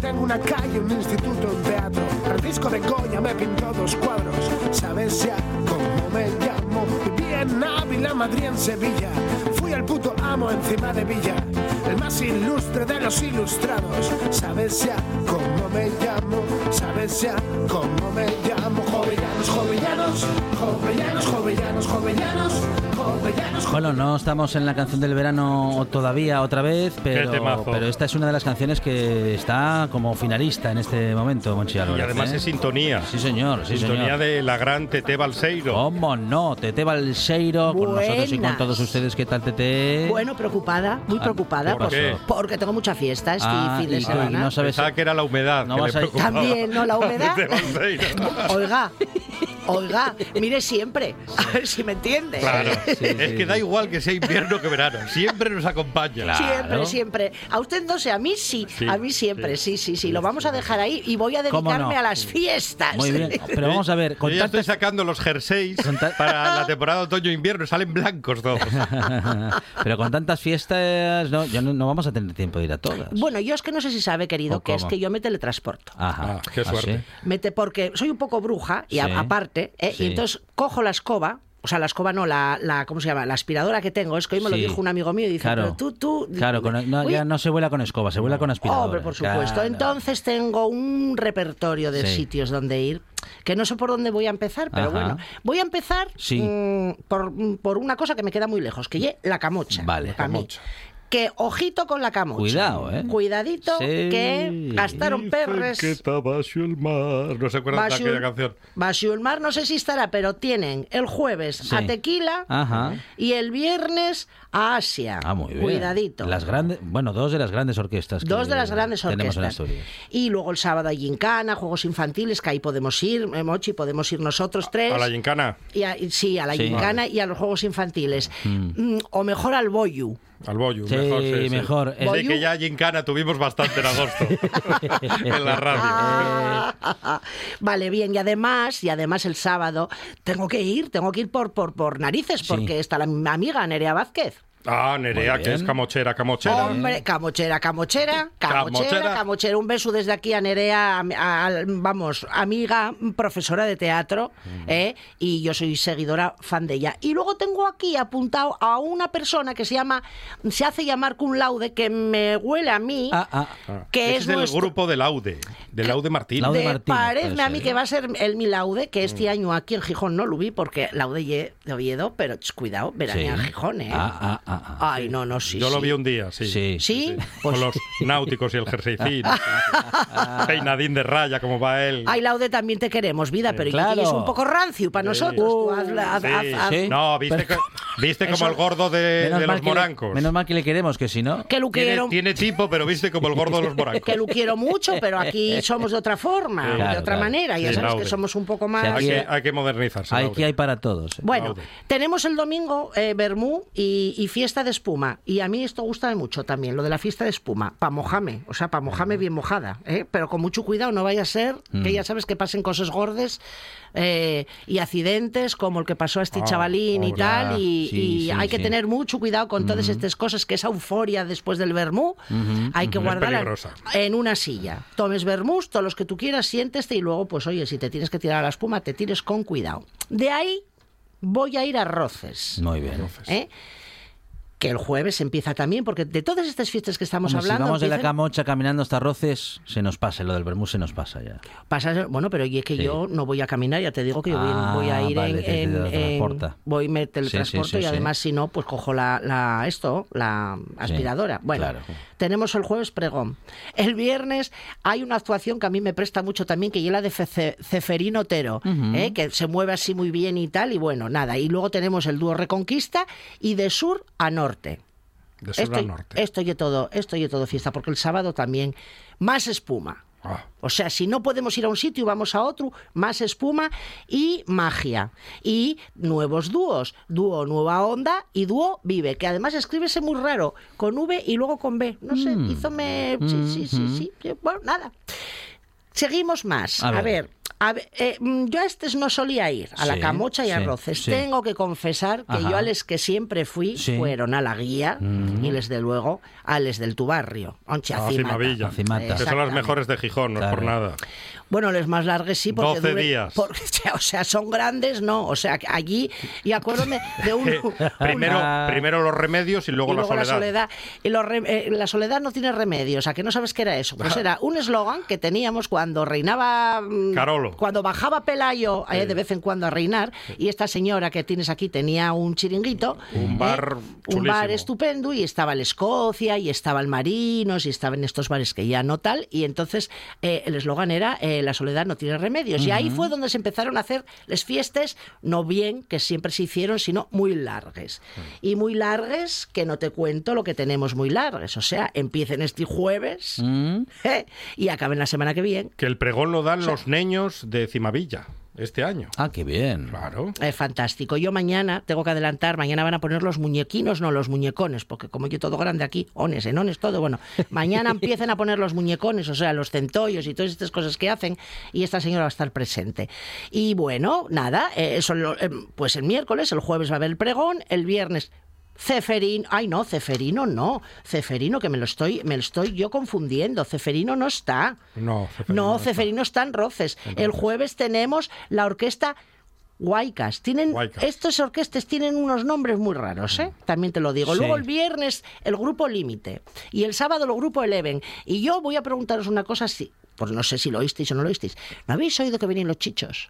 Tengo una calle, un instituto, un teatro. Francisco de Goya me pintó dos cuadros. ¿Sabes ya cómo me llamo? Viví en Ávila, Madrid, en Sevilla. Fui el puto amo encima de Villa. El más ilustre de los ilustrados. ¿Sabes ya cómo me llamo? ¿Sabes ya cómo me llamo? Jovellanos, jovellanos, jovellanos, jovellanos, jovellanos. Bueno, no estamos en la canción del verano todavía otra vez, pero, esta es una de las canciones que está como finalista en este momento, Monchi Y además ¿eh? es sintonía. Sí, señor, sí, sintonía señor. de la gran Tete Balseiro. ¿Cómo no? Tete Balseiro, con nosotros y con todos ustedes. ¿Qué tal, Tete? Bueno, preocupada, muy Ah, preocupada. ¿por qué? Porque tengo mucha fiesta este Ah, fin de y- y semana. no sabes- Pensaba que era la humedad. No que vas le a- preocupaba. También, ¿no? La humedad. Oiga, oiga, mire siempre, a ver si me entiende. Claro, Sí, sí, es que sí. da igual que sea invierno que verano, siempre nos acompaña. Siempre, Claro. siempre. A usted no sé, a mí sí, Sí, a mí siempre, sí, sí, sí. Lo vamos a dejar ahí y voy a ¿Cómo dedicarme no? a las fiestas. Muy bien, pero vamos a ver, Yo con ya estoy sacando los jerseys para la temporada otoño-invierno, salen blancos todos. pero con tantas fiestas, no, ya no, no vamos a tener tiempo de ir a todas. Bueno, yo es que no sé si sabe, querido, ¿O que es que yo me teletransporto. Ajá. Ah, qué ¿Ah, suerte. sí? Mete porque soy un poco bruja y Sí. aparte, ¿eh? Sí. y entonces cojo la escoba. O sea, la escoba no, la, la ¿cómo se llama? La aspiradora que tengo. Es que hoy me lo Sí. dijo un amigo mío y dice, Claro. pero tú, tú... Claro, con- no, ya no se vuela con escoba, se vuela con aspiradora. Hombre, por supuesto. Claro. Entonces tengo un repertorio de Sí. sitios donde ir, que no sé por dónde voy a empezar, pero Ajá. bueno. Voy a empezar Sí. mm, por, por una cosa que me queda muy lejos, que es la camocha. Vale. pa' mí. Que ojito con la camocha. Cuidado, ¿eh? Cuidadito, Sí. que gastaron perres. que el mar. No se acuerdan de aquella canción. Mar no sé si estará, pero tienen el jueves Sí. a Tequila Ajá. y el viernes a Asia. Ah, muy bien. Cuidadito. Las grandes, bueno, dos de las grandes orquestas. que Dos de las grandes Tenemos en orquestas. Asturias. Y luego el sábado hay gincana, juegos infantiles, que ahí podemos ir, eh, Mochi, podemos ir nosotros tres. A la gincana, Y a- y- sí, a la Sí. gincana y a los juegos infantiles. Mm, o mejor al boyu. Al bollo. Sí, mejor. Sí, sí. mejor. Sí, Boyu. que ya gincana tuvimos bastante en agosto. en la radio. Vale, bien. Y además, y además el sábado tengo que ir, tengo que ir por, por, por narices, Sí. porque está la mi amiga Nerea Vázquez. Ah, Nerea, que es camochera, camochera. Hombre, camochera, camochera, camochera, Camochera. camochera. Un beso desde aquí a Nerea, a- a- vamos, amiga, profesora de teatro, ¿eh? y yo soy seguidora, fan de ella. Y luego tengo aquí apuntado a una persona que se llama, se hace llamar cum laude, que me huele a mí, Ah, ah. Ah, que es es del nuestro- grupo de Laude, de Laude Martín. Laude de- Martínez, parece a mí que ¿eh? va a ser el mi laude, que este año aquí en Gijón no lo vi, porque laude ye de Oviedo, pero ch, cuidado, veranea en Sí. Gijón, ¿eh? Ah, ah, ah, ah. Ay, no, no, sí, Yo lo vi un día, sí. Sí. ¿Sí? Con los náuticos y el jerseycín. Peinadín de raya, como va él. Ay, Laude, también te queremos, vida, pero Claro. es un poco rancio para nosotros. Tú haz- haz- Sí. haz- haz- Sí. No, viste, Pero- viste como el gordo de, los le- morancos. menos mal que le queremos, que si no. Que lo tiene, quiero, tiene tipo, pero viste como el gordo de los morancos. que lo quiero mucho, pero aquí somos de otra forma, Sí. de otra claro. manera. Ya sabes Laude. que somos un poco más... Hay aquí- que, hay que modernizarse. Aquí Laude. hay para todos. ¿eh? Bueno, tenemos el domingo eh, Bermú y, y fiesta de espuma. Y a mí esto gusta mucho también, lo de la fiesta de espuma. Pa' mojame, o sea, pa' mojame bien mojada. ¿eh? Pero con mucho cuidado, no vaya a ser Mm. que ya sabes que pasen cosas gordes eh, y accidentes como el que pasó a este Ah, chavalín y tal. Y, Sí, y sí, hay que tener mucho cuidado con todas estas cosas, que esa euforia después del Bermú hay que guardarla en una silla. Tomes vermús, todos los que tú quieras, siénteste y luego, pues oye, si te tienes que tirar a la espuma, te tires con cuidado. De ahí voy a ir a Roces. Muy bien. ¿eh? Que el jueves empieza también, porque de todas estas fiestas que estamos Hombre, hablando. si vamos de la camocha caminando hasta Roces, se nos pasa, lo del Bermú se nos pasa ya. Pasa- bueno, pero y es que Sí. yo no voy a caminar, ya te digo que yo voy, Ah, voy a ir vale, en, en- voy me teletransporto sí, sí, y además si no, pues cojo la, la- esto, la aspiradora. bueno, claro. tenemos el jueves pregón. El viernes hay una actuación que a mí me presta mucho también, que es la de Fe- Ceferín Otero, ¿eh? que se mueve así muy bien y tal, y bueno, nada. Y luego tenemos el dúo Reconquista y de sur a norte. De sur a esto, norte. esto y todo, esto y todo fiesta, porque el sábado también más espuma. Ah. O sea, si no podemos ir a un sitio y vamos a otro, más espuma y magia. Y nuevos dúos. Dúo Nueva Onda y dúo Vive, que además escríbese muy raro, con V y luego con B. No sé, Mm. hízome... Sí, sí, sí, sí. Sí, Bueno, nada. Seguimos más. A A ver. A eh, mm, yo a estos no solía ir, a la Sí, camocha y sí, arroces. sí. Tengo que confesar que Ajá. yo a los que siempre fui Sí. fueron a la guía y desde luego a les del tu barrio. Onche, A a Cimata. Que son las mejores de Gijón, no es por nada. Bueno, les más largues sí, porque 12 duren- días. porque, o sea, son grandes, no. O sea, allí, y acuérdame de un... un- Primero, primero los remedios y luego, y luego la soledad. Y los re- eh, la soledad no tiene remedio. O sea, que no sabes qué era eso. Pues era un eslogan que teníamos cuando reinaba. mm, Carolo. Cuando bajaba Pelayo eh, de vez en cuando a reinar. Y esta señora que tienes aquí tenía un chiringuito. Un eh, bar Un bar estupendo. Y estaba el Escocia, y estaba el Marinos, y estaba en estos bares que ya no tal. Y entonces eh, el eslogan era: La soledad no tiene remedios. Y ahí fue donde se empezaron a hacer las fiestas, no bien que siempre se hicieron, sino muy largues. Y muy largues, que no te cuento lo que tenemos muy largues. O sea, empiecen este jueves Mm. eh, y acaben la semana que viene. Que el pregón lo dan los niños de Cimavilla este año. Ah, qué bien. Claro. Es fantástico. Yo mañana, tengo que adelantar, mañana van a poner los muñequinos, no los muñecones, porque como yo todo grande aquí, ones, enones, todo, bueno, mañana empiecen a poner los muñecones, o sea, los centollos y todas estas cosas que hacen, y esta señora va a estar presente. Y bueno, nada, eh, eso lo- eh, pues el miércoles, el jueves va a haber el pregón, el viernes Ceferino, ay no, Ceferino no, Ceferino que me lo estoy, me lo estoy yo confundiendo, Ceferino no está. No, Ceferino No, no está. Ceferino está en Roces. El jueves tenemos la orquesta Huaycas. Tienen, Huaycas. Estas orquestas tienen unos nombres muy raros, ¿eh? También te lo digo. Sí. Luego el viernes el grupo Límite y el sábado el grupo Eleven. Y yo voy a preguntaros una cosa, sí, pues no sé si lo oísteis o no lo oísteis. ¿No habéis oído que vienen los chichos?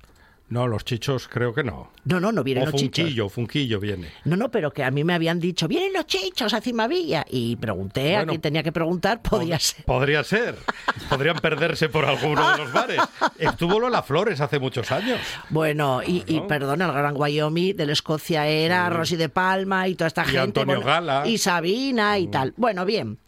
No, los chichos creo que no. No, no, no vienen O los chichos. Funquillo, Funquillo viene. No, no, pero que a mí me habían dicho, vienen los chichos a Cimavilla. Y pregunté a Bueno. quien tenía que preguntar, podía ser. Podría ser. Podrían perderse por alguno de los bares. Estuvo Lola Flores hace muchos años. Bueno, y, y perdona, el Gran Wyoming de la Escocia era Rosy de Palma y toda esta Y gente. Antonio bueno, Gala. Y Sabina y tal. Bueno, bien.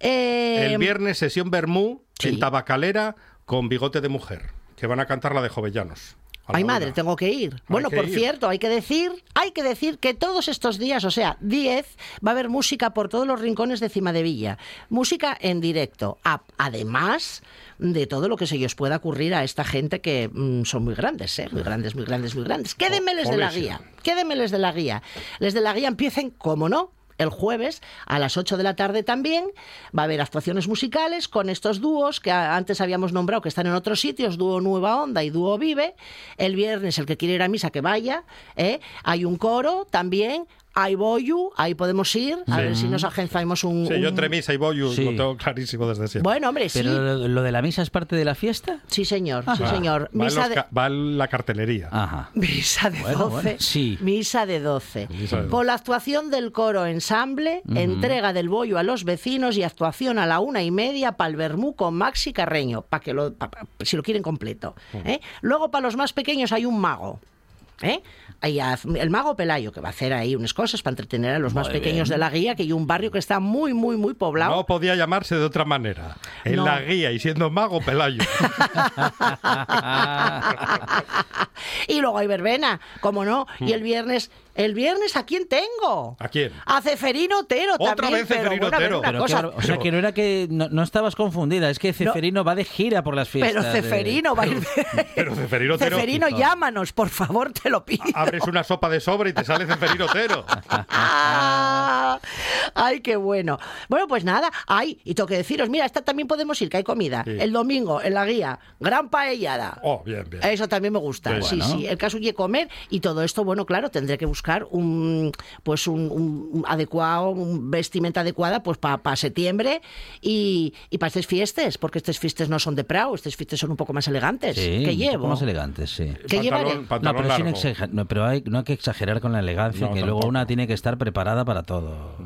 Eh, El viernes sesión Bermú sí. en Tabacalera con Bigote de Mujer, que van a cantar la de Jovellanos. Ay, madre, tengo que ir. Bueno, que por ir. cierto, hay que decir, hay que decir que todos estos días, o sea, 10, va a haber música por todos los rincones de Cima de Villa. Música en directo. Además de todo lo que se os pueda ocurrir a esta gente que mm, son muy grandes, ¿eh? Muy grandes, muy grandes, muy grandes. Quédenmeles de la guía. Quédenmeles de la guía. Les de la guía empiecen, como no, el jueves a las 8 de la tarde también va a haber actuaciones musicales con estos dúos que antes habíamos nombrado que están en otros sitios, dúo Nueva Onda y dúo Vive. El viernes el que quiere ir a misa que vaya. ¿eh? Hay un coro también. Hay Boyu, ahí podemos ir, a ver si nos agenciamos un... Sí, yo entre misa y Boyu Sí. lo tengo clarísimo desde siempre. Bueno, hombre, sí. Pero lo, lo de la misa es parte de la fiesta. Sí, señor, sí, Va- señor. va, en Misa los de... ca- va en la cartelería. Ajá. Misa de Bueno, 12. bueno, sí. Misa de 12. Misa de Con la actuación del coro ensamble, entrega del bollo a los vecinos y actuación a la una y media para el Bermú con Maxi Carreño, para que lo, pa- pa- si lo quieren completo. ¿eh? Luego para los más pequeños hay un mago. ¿Eh? Hay el mago Pelayo, que va a hacer ahí unas cosas para entretener a los más pequeños bien. de la guía, que hay un barrio que está muy, muy, muy poblado. No podía llamarse de otra manera. En No. la guía y siendo mago Pelayo. Y luego hay verbena, como no. Y el viernes, el viernes, ¿a quién tengo? ¿A quién? A Ceferino Otero Otra también. vez Ceferino pero, bueno, ver, Otero. una cosa, o sea, que no era que no, no estabas confundida, es que Ceferino va de gira por las fiestas. Pero de- Ceferino va a ir de- Pero Ceferino Otero- Ceferino, llámanos, por favor, te lo pido. Abres una sopa de sobra y te sale Ceferino Otero. Ah, Ay, qué bueno. Bueno, pues nada, ay, y tengo que deciros, mira, esta también podemos ir, que hay comida. Sí. El domingo, en la guía, gran paellada. Oh, bien, bien. Eso también me gusta. Sí. Sí, Bueno. sí. El caso es comer y todo esto, bueno, claro, tendré que buscar un pues un, un- adecuado, un vestimenta adecuada pues para septiembre y, y para estas fiestas, porque estas fiestas no son de prao, estas fiestas son un poco más elegantes. Sí, ¿Qué un llevo? poco más elegantes, sí. ¿Qué pantalón, No, pero, sin largo. exager- no, pero hay, no hay que exagerar con la elegancia, No, que luego una tiene que estar preparada para todo.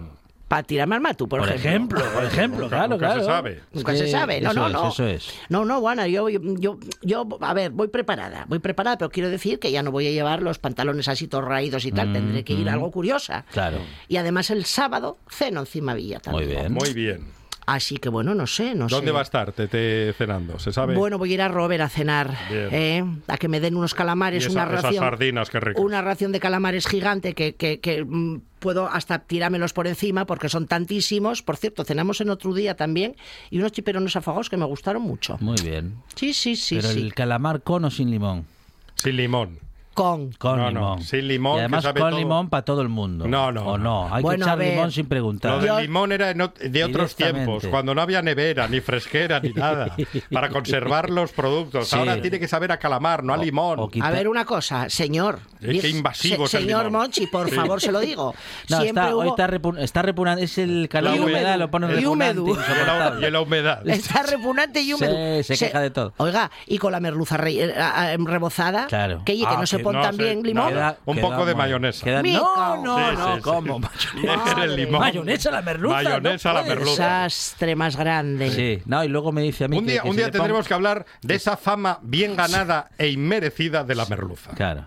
Para tirarme al matu, por, Por ejemplo, por ejemplo, Nunca- claro, nunca se claro. sabe. Es Nunca se sabe, no, eso no, es, no. Eso es. No, no, Juana, yo, yo, yo, a ver, voy preparada, voy preparada, pero quiero decir que ya no voy a llevar los pantalones así todos raídos y tal, tendré que ir algo curiosa. Mm, Claro. Y además el sábado ceno encima Villa también. Muy bien. Muy bien. Así que bueno, no sé, no sé. ¿Dónde va a estar Tete cenando? ¿Se sabe? Bueno, voy a ir a Robert a cenar. ¿eh? a que me den unos Y calamares, esa- una esas ración, sardinas, qué una ración de calamares gigante que, que- que, mm, puedo hasta tirármelos por encima porque son tantísimos. Por cierto, cenamos en otro día también y unos chiperones afagosos que me gustaron mucho. Muy bien. Sí, sí, sí, Pero sí. el calamar con o sin limón. Sin limón. Con. Con No, no, limón. sin limón, Y que además sabe con todo. limón para todo el mundo. No, no, O no. no. Hay Bueno, que echar ver. limón sin preguntar. Lo del limón era de otros tiempos, cuando no había nevera, ni fresquera, ni nada, para conservar los productos. Sí. Ahora tiene que saber a calamar, no a limón. o A ver, una cosa, señor. Eh, qué invasivo es el Señor limón. Monchi, por Sí. favor, se lo digo. No, Siempre está, hoy está, repu- está repugnante. Es el calor La y humedad, lo pone Y repugnante, húmedo. y, la, insoportable. y la humedad. Está repugnante y húmedo. Sí, se queja de todo. Oiga, y con la merluza re- eh, eh, rebozada, Claro. que, que Ah, no se pone no bien no, limón. Queda- Un poco de mayonesa. queda- no, no, Sí, no, sí, ¿cómo? sí. Es el limón. Mayonesa a la merluza. Mayonesa no la merluza. Desastre más grande. Sí, no, y luego me dice a mí Un que- día, que un día tendremos que hablar de esa fama bien ganada e inmerecida de la merluza. Claro.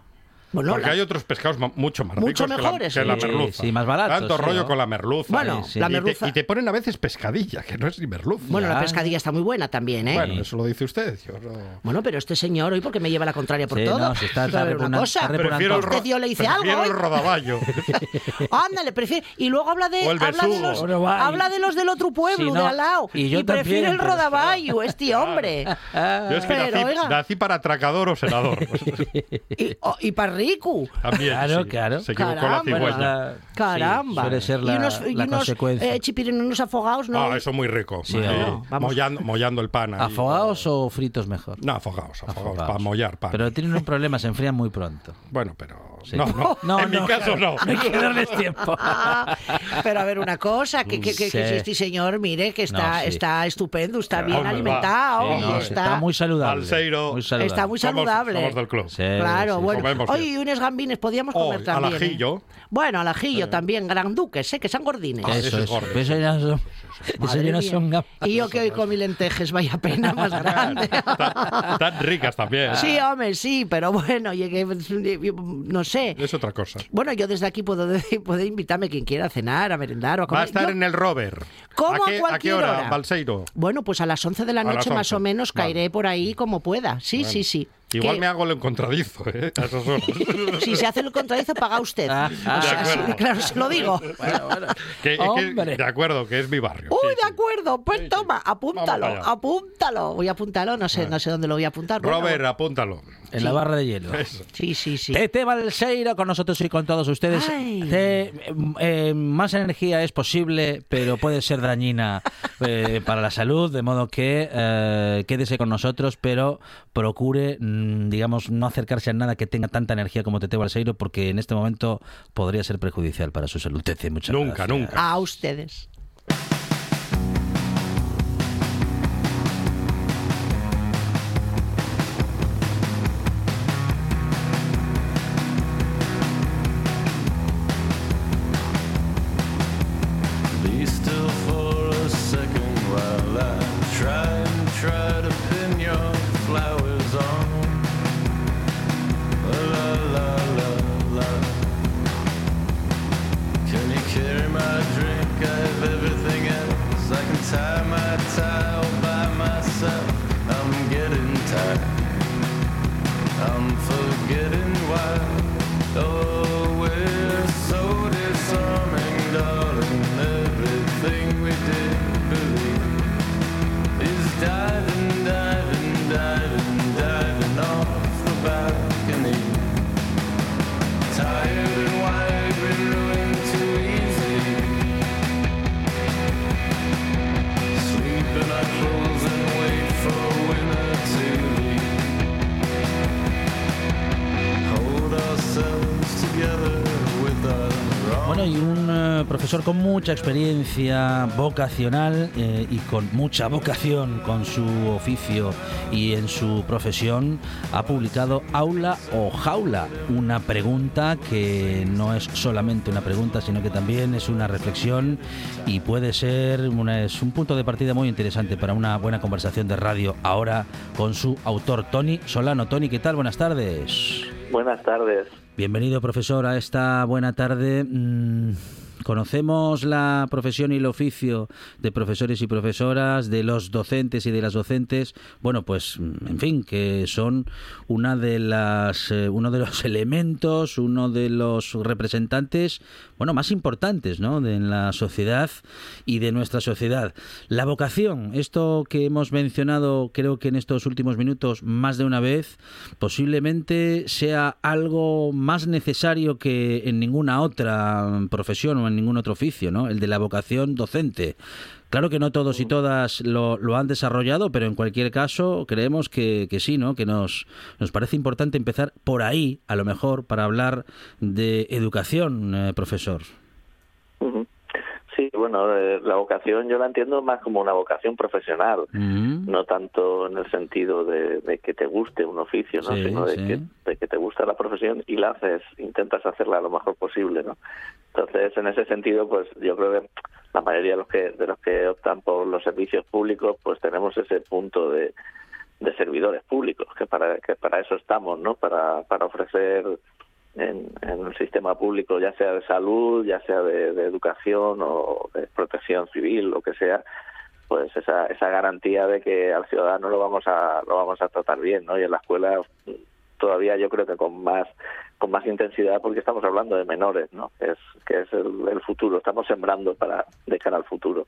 Bueno, Porque la- hay otros pescados mucho más Mucho ricos que la- mejores, que la, sí. merluza. Sí, más baratos, Tanto sí, rollo ¿no? con la merluza. Bueno, Sí, sí. la Y te- merluza. Y te, ponen a veces pescadilla, que no es ni merluza. Bueno, la Ya. pescadilla está muy buena también, ¿eh? Bueno, eso lo dice usted. Yo no- Bueno, pero este señor hoy porque me lleva la contraria por Sí, todo. no, si está- está una cosa. está. Prefiero el, Este ro- tío le dice prefiero algo el hoy. rodaballo. Ándale. Y luego habla de, habla de, los, Bueno, va, y- habla de los del otro pueblo, Sí, de no, al lado. y yo prefiere el rodaballo, este hombre. Yo es que nací, para atracador o senador. y, y para rico. También, Claro, sí. claro. Se equivocó Caramba. la cigüeña. Caramba. sí, suele ser la, y unos, y la unos consecuencia. eh, chipirines, unos afogados, ¿no? Ah, eso muy rico. Sí, Sí. no, vamos. Mollando, mollando el pan. ahí. ¿Afogados o fritos mejor? No, afogados, afogados, Afogados. para mollar pan. Pero tienen un problema, se enfrían muy pronto. Bueno, pero... Sí. No, no, No, en no, mi caso no. No hay que darles tiempo. Pero a ver una cosa, que, que, que- que Sí. si este señor, mire, que está, No, sí. está estupendo, está bien Hombre, alimentado, Sí, está, está muy saludable. Balseiro. Muy saludable. está muy Somos- saludable. Somos del club. Sí, Claro, sí, bueno. comemos Oye, bien. y unos gambines podíamos Oh, comer al también. ¿eh? ajillo. Bueno, al ajillo también, granduques, ¿eh? que son gordines. Ah, Eso eso ya son, eso Madre ya no son gambas. Y yo que hoy con mi lentejes, vaya pena más grande. Tan, tan ricas también. Sí, hombre, sí, pero bueno, llegué, no sé. Es otra cosa. Bueno, yo desde aquí puedo puede invitarme quien quiera a cenar, a merendar o a Va comer. a estar Yo- en el Rover. ¿Cómo ¿A a qué, cualquier ¿A qué hora, hora? Balseiro? Bueno, pues a las 11 de la A noche más 11. o menos Vale. caeré por ahí como pueda. Sí, sí, sí. Igual Que- me hago el encontradizo, ¿eh? A esas horas. Si se hace el contradizo, paga usted. Ah, ah, O sea, de sí, acuerdo. claro, se lo digo. Que- Hombre. de acuerdo, que es mi barrio. Uy, sí, de sí. acuerdo, pues Sí, toma, apúntalo, apúntalo. Voy a apuntarlo, no sé, no sé dónde lo voy a apuntar. Bueno, Robert, apúntalo. En la barra de hielo. Eso. Sí, sí, sí. Tete Balseiro con nosotros y con todos ustedes. Ay. Te- eh, más energía es posible, pero puede ser dañina eh, para la salud, de modo que eh, quédese con nosotros, pero procure, mm, digamos, no acercarse a nada que tenga tanta energía como Tete Balseiro, porque en este momento podría ser perjudicial para su salud. Tete, muchas Nunca, gracias. nunca. A ustedes. Con mucha experiencia vocacional eh, y con mucha vocación con su oficio y en su profesión, ha publicado Aula o Jaula, una pregunta que no es solamente una pregunta, sino que también es una reflexión y puede ser una- es un punto de partida muy interesante para una buena conversación de radio ahora con su autor Tony Solano. Tony, ¿qué tal? Buenas tardes. Buenas tardes. Bienvenido, profesor, a esta buena tarde. Mm, Conocemos la profesión y el oficio de profesores y profesoras, de los docentes y de las docentes. Bueno, pues, en fin, que son una de las, eh, uno de los elementos, uno de los representantes, bueno, más importantes, ¿no? De la sociedad y de nuestra sociedad. La vocación, esto que hemos mencionado, creo que en estos últimos minutos más de una vez, posiblemente sea algo más necesario que en ninguna otra profesión o en ningún otro oficio, ¿no? El de la vocación docente. Claro que no todos y todas lo, lo han desarrollado, pero en cualquier caso creemos que, que sí, ¿no? Que nos, nos parece importante empezar por ahí, a lo mejor, para hablar de educación, eh, profesor. Sí, bueno, eh, la vocación yo la entiendo más como una vocación profesional, Mm. no tanto en el sentido de, de que te guste un oficio, ¿no? Sí, sino de, sí. que, de que te gusta la profesión y la haces, intentas hacerla lo mejor posible, ¿no? Entonces, en ese sentido, pues yo creo que la mayoría de los que de los que optan por los servicios públicos, pues tenemos ese punto de, servidores públicos, que para que para eso estamos, ¿no? Para para ofrecer en, en el sistema público, ya sea de salud, ya sea de, de educación o de protección civil, lo que sea, pues esa, esa garantía de que al ciudadano lo vamos a lo vamos a tratar bien, ¿no? Y en la escuela todavía yo creo que con más más intensidad porque estamos hablando de menores, ¿no? Que es que es el, el futuro, estamos sembrando para de cara al futuro.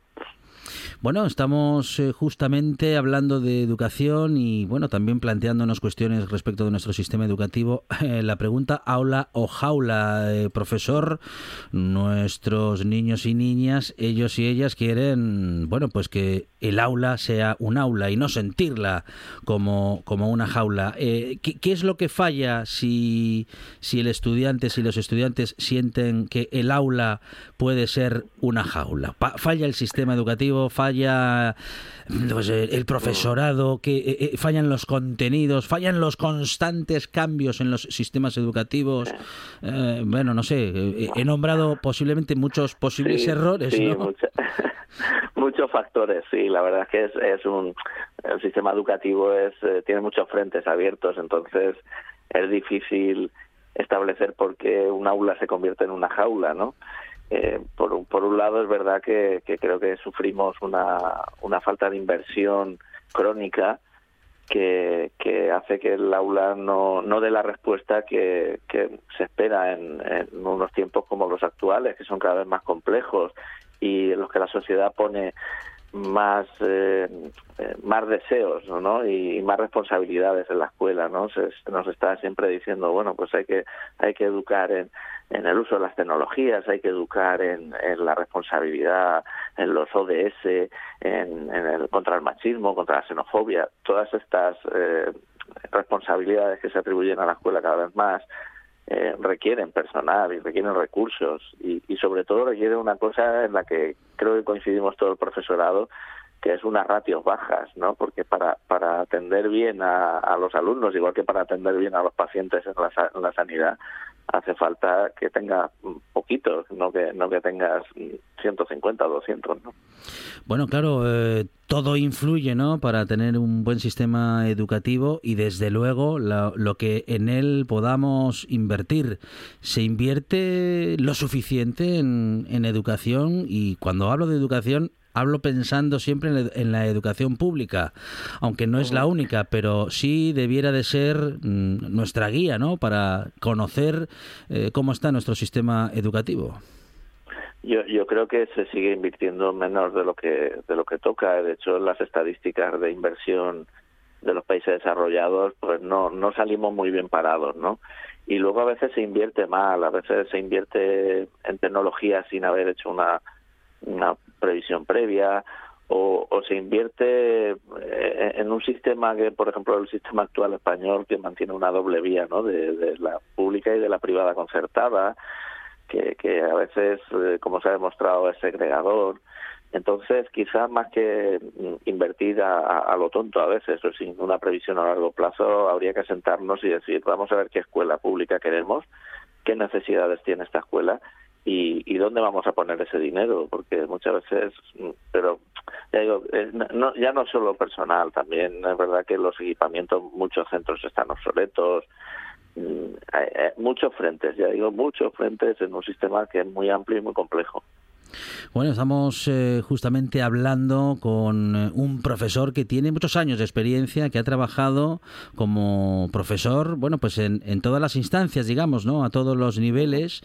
Bueno, estamos eh, justamente hablando de educación y bueno, también planteándonos cuestiones respecto de nuestro sistema educativo. Eh, la pregunta aula o jaula, eh, profesor, nuestros niños y niñas, ellos y ellas quieren, bueno, pues que el aula sea un aula y no sentirla como, como una jaula. Eh, ¿qué, qué es lo que falla si, si el estudiante, si los estudiantes sienten que el aula puede ser una jaula? Pa- ¿Falla el sistema educativo? ¿Falla pues, eh, el profesorado? que eh, eh, ¿Fallan los contenidos? ¿Fallan los constantes cambios en los sistemas educativos? Eh, bueno, no sé, he nombrado posiblemente muchos posibles Sí, errores, sí, ¿no? mucha- muchos factores, sí, la verdad es que es, es un el sistema educativo es eh, tiene muchos frentes abiertos, entonces es difícil establecer por qué un aula se convierte en una jaula, ¿no? Eh, por, por un lado es verdad que, que creo que sufrimos una, una falta de inversión crónica que, que hace que el aula no, no dé la respuesta que, que se espera en, en unos tiempos como los actuales, que son cada vez más complejos y en los que la sociedad pone más eh, eh, más deseos ¿no? y, y más responsabilidades en la escuela no se, nos está siempre diciendo bueno pues hay que hay que educar en, en el uso de las tecnologías hay que educar en, en la responsabilidad en los ODS en, en el contra el machismo contra la xenofobia todas estas eh, responsabilidades que se atribuyen a la escuela cada vez más eh, requieren personal y requieren recursos y, y sobre todo requieren una cosa en la que creo que coincidimos todo el profesorado que es unas ratios bajas, ¿no? Porque para, para atender bien a, a los alumnos, igual que para atender bien a los pacientes en la, en la sanidad, hace falta que tengas poquitos, no que no que tengas mm, 150 o 200, ¿no? Bueno, claro, eh, todo influye, ¿no? Para tener un buen sistema educativo y desde luego lo que en él podamos invertir. Se invierte lo suficiente en, en educación y cuando hablo de educación hablo pensando siempre en la, en la educación pública, aunque no es la única, pero sí debiera de ser mm, nuestra guía, ¿no? Para conocer eh, cómo está nuestro sistema educativo. Yo, yo creo que se sigue invirtiendo menos de lo que de lo que toca. De hecho, las estadísticas de inversión de los países desarrollados, pues no no salimos muy bien parados, ¿no? Y luego a veces se invierte mal, a veces se invierte en tecnología sin haber hecho una una previsión previa o, o se invierte eh, en un sistema que, por ejemplo, el sistema actual español que mantiene una doble vía, ¿no? De, la pública y de la privada concertada que, que a veces, eh, como se ha demostrado, es segregador. Entonces, quizás más que invertir a, a- a lo tonto a veces o sin una previsión a largo plazo, habría que sentarnos y decir, vamos a ver qué escuela pública queremos, qué necesidades tiene esta escuela y, y dónde vamos a poner ese dinero, porque muchas veces, mm, pero ya digo, eh, no, ya no solo personal, también es verdad que los equipamientos, muchos centros están obsoletos, mm, hay- hay muchos frentes, ya digo, muchos frentes en un sistema que es muy amplio y muy complejo. Bueno, estamos eh, justamente hablando con eh, un profesor que tiene muchos años de experiencia, que ha trabajado como profesor, bueno, pues en, en todas las instancias, digamos, ¿no? A todos los niveles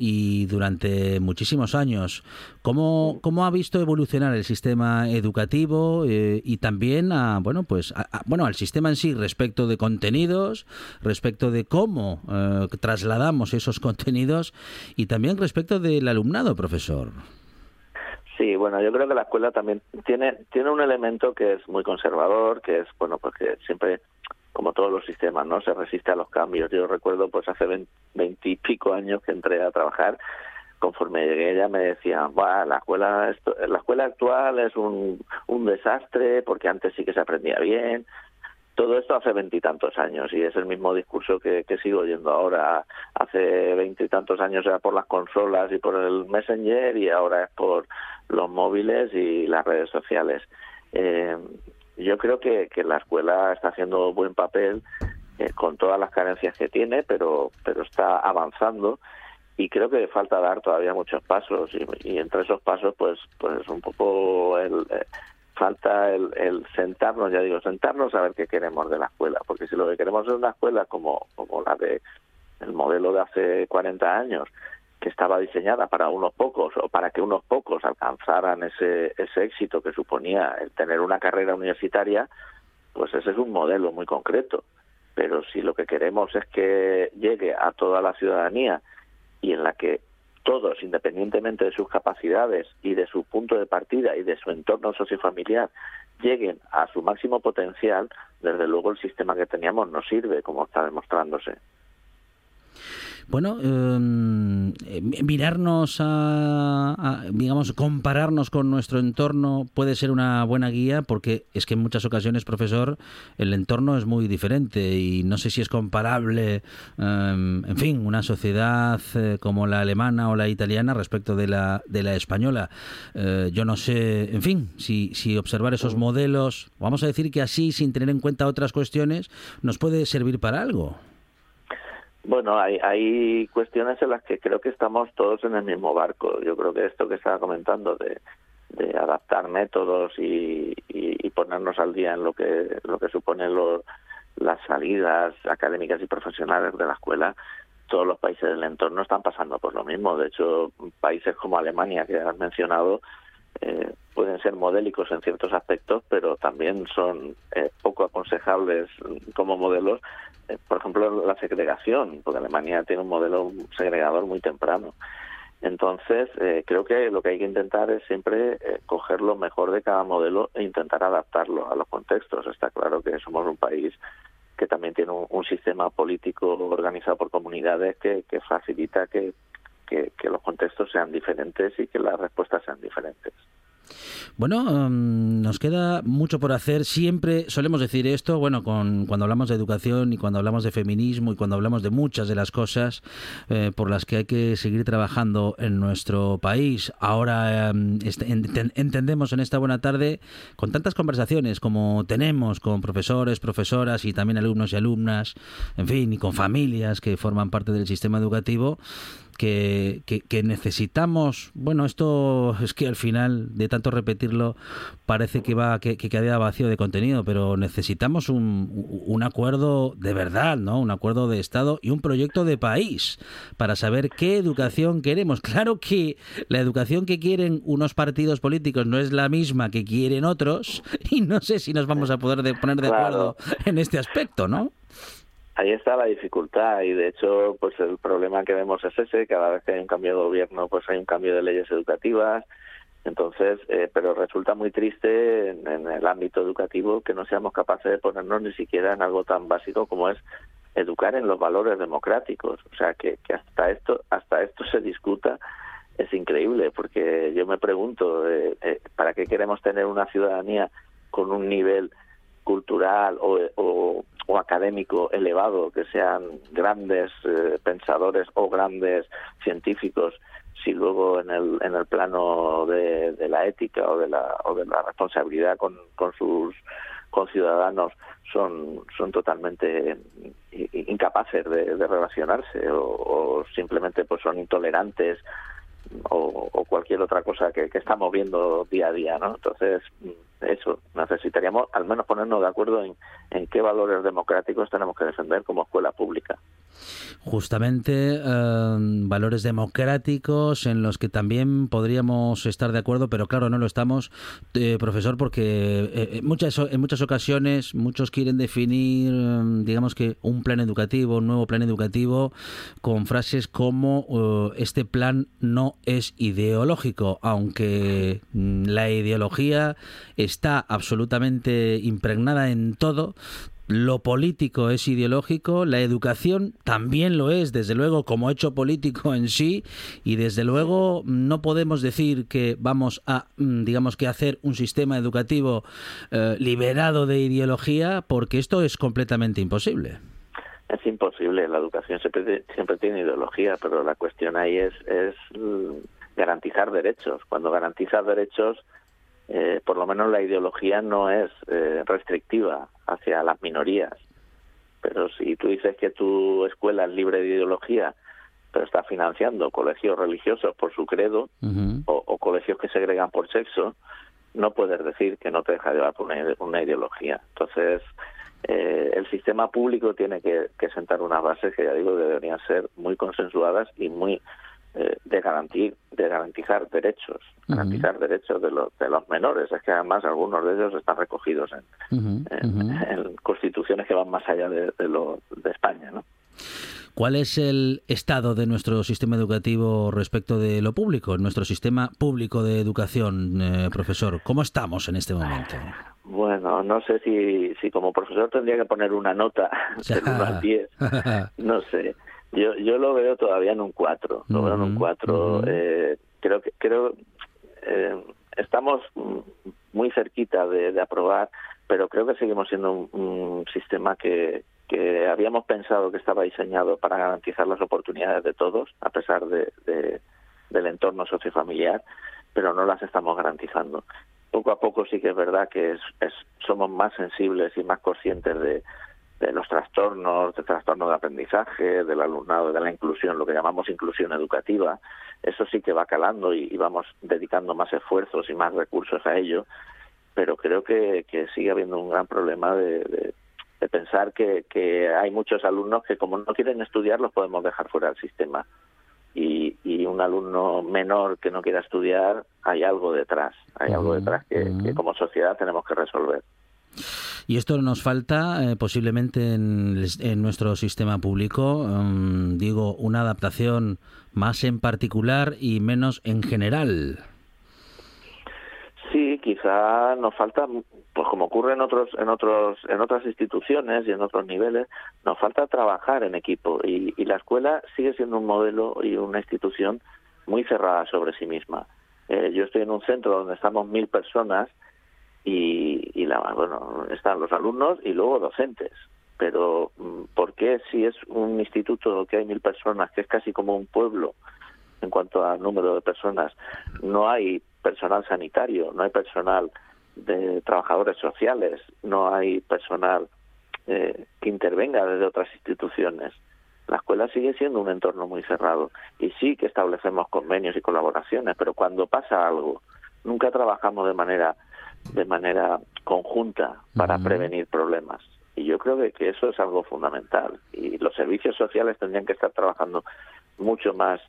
y durante muchísimos años. ¿Cómo, cómo ha visto evolucionar el sistema educativo eh, y también a, bueno, pues, a- bueno, al sistema en sí respecto de contenidos, respecto de cómo eh, trasladamos esos contenidos y también respecto del alumnado, profesor? Sí, bueno, yo creo que la escuela también tiene tiene un elemento que es muy conservador, que es bueno, pues que siempre como todos los sistemas, ¿no? Se resiste a los cambios. Yo recuerdo pues hace vein- veintipico años que entré a trabajar conforme llegué ya me decían, "Buah, la escuela la escuela actual es un, un desastre porque antes sí que se aprendía bien." Todo esto hace veintitantos años y es el mismo discurso que, sigo oyendo ahora. Hace veintitantos años era por las consolas y por el Messenger y ahora es por los móviles y las redes sociales. Eh, yo creo que, que la escuela está haciendo buen papel eh, con todas las carencias que tiene, pero, pero está avanzando y creo que falta dar todavía muchos pasos y, y entre esos pasos pues pues un poco el, eh, falta el, el sentarnos ya digo sentarnos a ver qué queremos de la escuela porque si lo que queremos es una escuela como como la de el modelo de hace 40 años que estaba diseñada para unos pocos o para que unos pocos alcanzaran ese ese éxito que suponía el tener una carrera universitaria pues ese es un modelo muy concreto. Pero si lo que queremos es que llegue a toda la ciudadanía y en la que todos, independientemente de sus capacidades y de su punto de partida y de su entorno sociofamiliar, lleguen a su máximo potencial, desde luego el sistema que teníamos no sirve, como está demostrándose. Bueno, eh, eh, mirarnos a, a, digamos, compararnos con nuestro entorno puede ser una buena guía porque es que en muchas ocasiones, profesor, el entorno es muy diferente y no sé si es comparable, eh, en fin, una sociedad eh, como la alemana o la italiana respecto de la, de la española. Eh, yo no sé, en fin, si, si observar esos modelos, vamos a decir que así, sin tener en cuenta otras cuestiones, nos puede servir para algo. Bueno, hay, hay cuestiones en las que creo que estamos todos en el mismo barco. Yo creo que esto que estaba comentando de, adaptar métodos y, ponernos al día en lo que lo que suponen las salidas académicas y profesionales de la escuela, todos los países del entorno están pasando por lo mismo. De hecho, países como Alemania, que has mencionado, eh, pueden ser modélicos en ciertos aspectos, pero también son eh, poco aconsejables como modelos. Eh, por ejemplo, la segregación, porque Alemania tiene un modelo segregador muy temprano. Entonces, eh, creo que lo que hay que intentar es siempre eh, coger lo mejor de cada modelo e intentar adaptarlo a los contextos. Está claro que somos un país que también tiene un, un sistema político organizado por comunidades que, que facilita que, que, que los contextos sean diferentes y que las respuestas sean diferentes. Bueno, um, nos queda mucho por hacer. Siempre solemos decir esto, bueno, con, cuando hablamos de educación y cuando hablamos de feminismo y cuando hablamos de muchas de las cosas eh, por las que hay que seguir trabajando en nuestro país. Ahora um, este, ent entendemos en esta buena tarde, con tantas conversaciones como tenemos con profesores, profesoras y también alumnos y alumnas, en fin, y con familias que forman parte del sistema educativo, que, que, que, necesitamos, bueno, esto es que al final de tanto repetirlo parece que va que, que queda vacío de contenido, pero necesitamos un, un acuerdo de verdad, ¿no? Un acuerdo de Estado y un proyecto de país para saber qué educación queremos. Claro que la educación que quieren unos partidos políticos no es la misma que quieren otros y no sé si nos vamos a poder de poner de acuerdo claro. en este aspecto, ¿no? Ahí está la dificultad y de hecho pues el problema que vemos es ese cada vez que hay un cambio de gobierno pues hay un cambio de leyes educativas entonces eh, pero resulta muy triste en, en, el ámbito educativo que no seamos capaces de ponernos ni siquiera en algo tan básico como es educar en los valores democráticos. O sea, que, que hasta esto hasta esto se discuta es increíble, porque yo me pregunto, eh, eh, ¿para qué queremos tener una ciudadanía con un nivel cultural o, o- o académico elevado, que sean grandes eh, pensadores o grandes científicos, si luego en el, en el plano de, la ética o de la, o de la responsabilidad con, con sus conciudadanos son, son totalmente incapaces de, relacionarse o, simplemente pues son intolerantes o, cualquier otra cosa que, que estamos viendo día a día, ¿no? Entonces, eso, necesitaríamos al menos ponernos de acuerdo en, en qué valores democráticos tenemos que defender como escuela pública. Justamente eh, valores democráticos en los que también podríamos estar de acuerdo, pero claro, no lo estamos, eh, profesor, porque eh, en muchas, en muchas ocasiones muchos quieren definir, eh, digamos que un plan educativo, un nuevo plan educativo, con frases como eh, este plan no es ideológico, aunque mm, la ideología está absolutamente impregnada en todo, lo político es ideológico, la educación también lo es, desde luego, como hecho político en sí, y desde luego no podemos decir que vamos a, mm, digamos que hacer un sistema educativo eh, liberado de ideología, porque esto es completamente imposible. Es imposible, la educación siempre, siempre tiene ideología, pero la cuestión ahí es, es mm, garantizar derechos. Cuando garantizas derechos, eh, por lo menos la ideología no es eh, restrictiva hacia las minorías. Pero si tú dices que tu escuela es libre de ideología, pero está financiando colegios religiosos por su credo o, o colegios que segregan por sexo, no puedes decir que no te deja llevar por una ideología. Entonces, eh, el sistema público tiene que, que sentar unas bases que ya digo deberían ser muy consensuadas y muy eh, de garantir de garantizar derechos garantizar derechos de los de los menores. Es que además algunos de ellos están recogidos en, constituciones que van más allá de, de lo de España no ¿Cuál es el estado de nuestro sistema educativo respecto de lo público, nuestro sistema público de educación, eh, profesor? ¿Cómo estamos en este momento? bueno no sé si si como profesor tendría que poner una nota del 1 al 10 no sé yo yo lo veo todavía en un 4 lo veo en un Ujú, 4 ujú. eh, creo que creo eh, estamos muy cerquita de, de aprobar pero creo que seguimos siendo un, un sistema que que habíamos pensado que estaba diseñado para garantizar las oportunidades de todos a pesar de, de- del entorno sociofamiliar pero no las estamos garantizando poco a poco sí que es verdad que es, es- somos más sensibles y más conscientes de, de los trastornos, de trastornos de aprendizaje, del alumnado, de la inclusión, lo que llamamos inclusión educativa. Eso sí que va calando y, y vamos dedicando más esfuerzos y más recursos a ello, pero creo que, que sigue habiendo un gran problema de, de- de pensar que, que hay muchos alumnos que como no quieren estudiar los podemos dejar fuera del sistema. Y, y un alumno menor que no quiera estudiar, hay algo detrás, hay algo detrás que, que como sociedad tenemos que resolver. Y esto nos falta eh, posiblemente en, nuestro sistema público, mm, digo, una adaptación más en particular y menos en general. Sí, quizá nos falta, pues como ocurre en otros, en otros, en otras instituciones y en otros niveles, nos falta trabajar en equipo y, y la escuela sigue siendo un modelo y una institución muy cerrada sobre sí misma. Eh, yo estoy en un centro donde estamos mil personas y, y la, bueno, están los alumnos y luego docentes. Pero mm, ¿por qué si es un instituto que hay mil personas, que es casi como un pueblo en cuanto al número de personas, no hay personal sanitario, no hay personal de trabajadores sociales, no hay personal eh, que intervenga desde otras instituciones? La escuela sigue siendo un entorno muy cerrado y sí que establecemos convenios y colaboraciones, pero cuando pasa algo, nunca trabajamos de manera de manera conjunta para prevenir problemas. Y yo creo que, que eso es algo fundamental. Y los servicios sociales tendrían que estar trabajando mucho más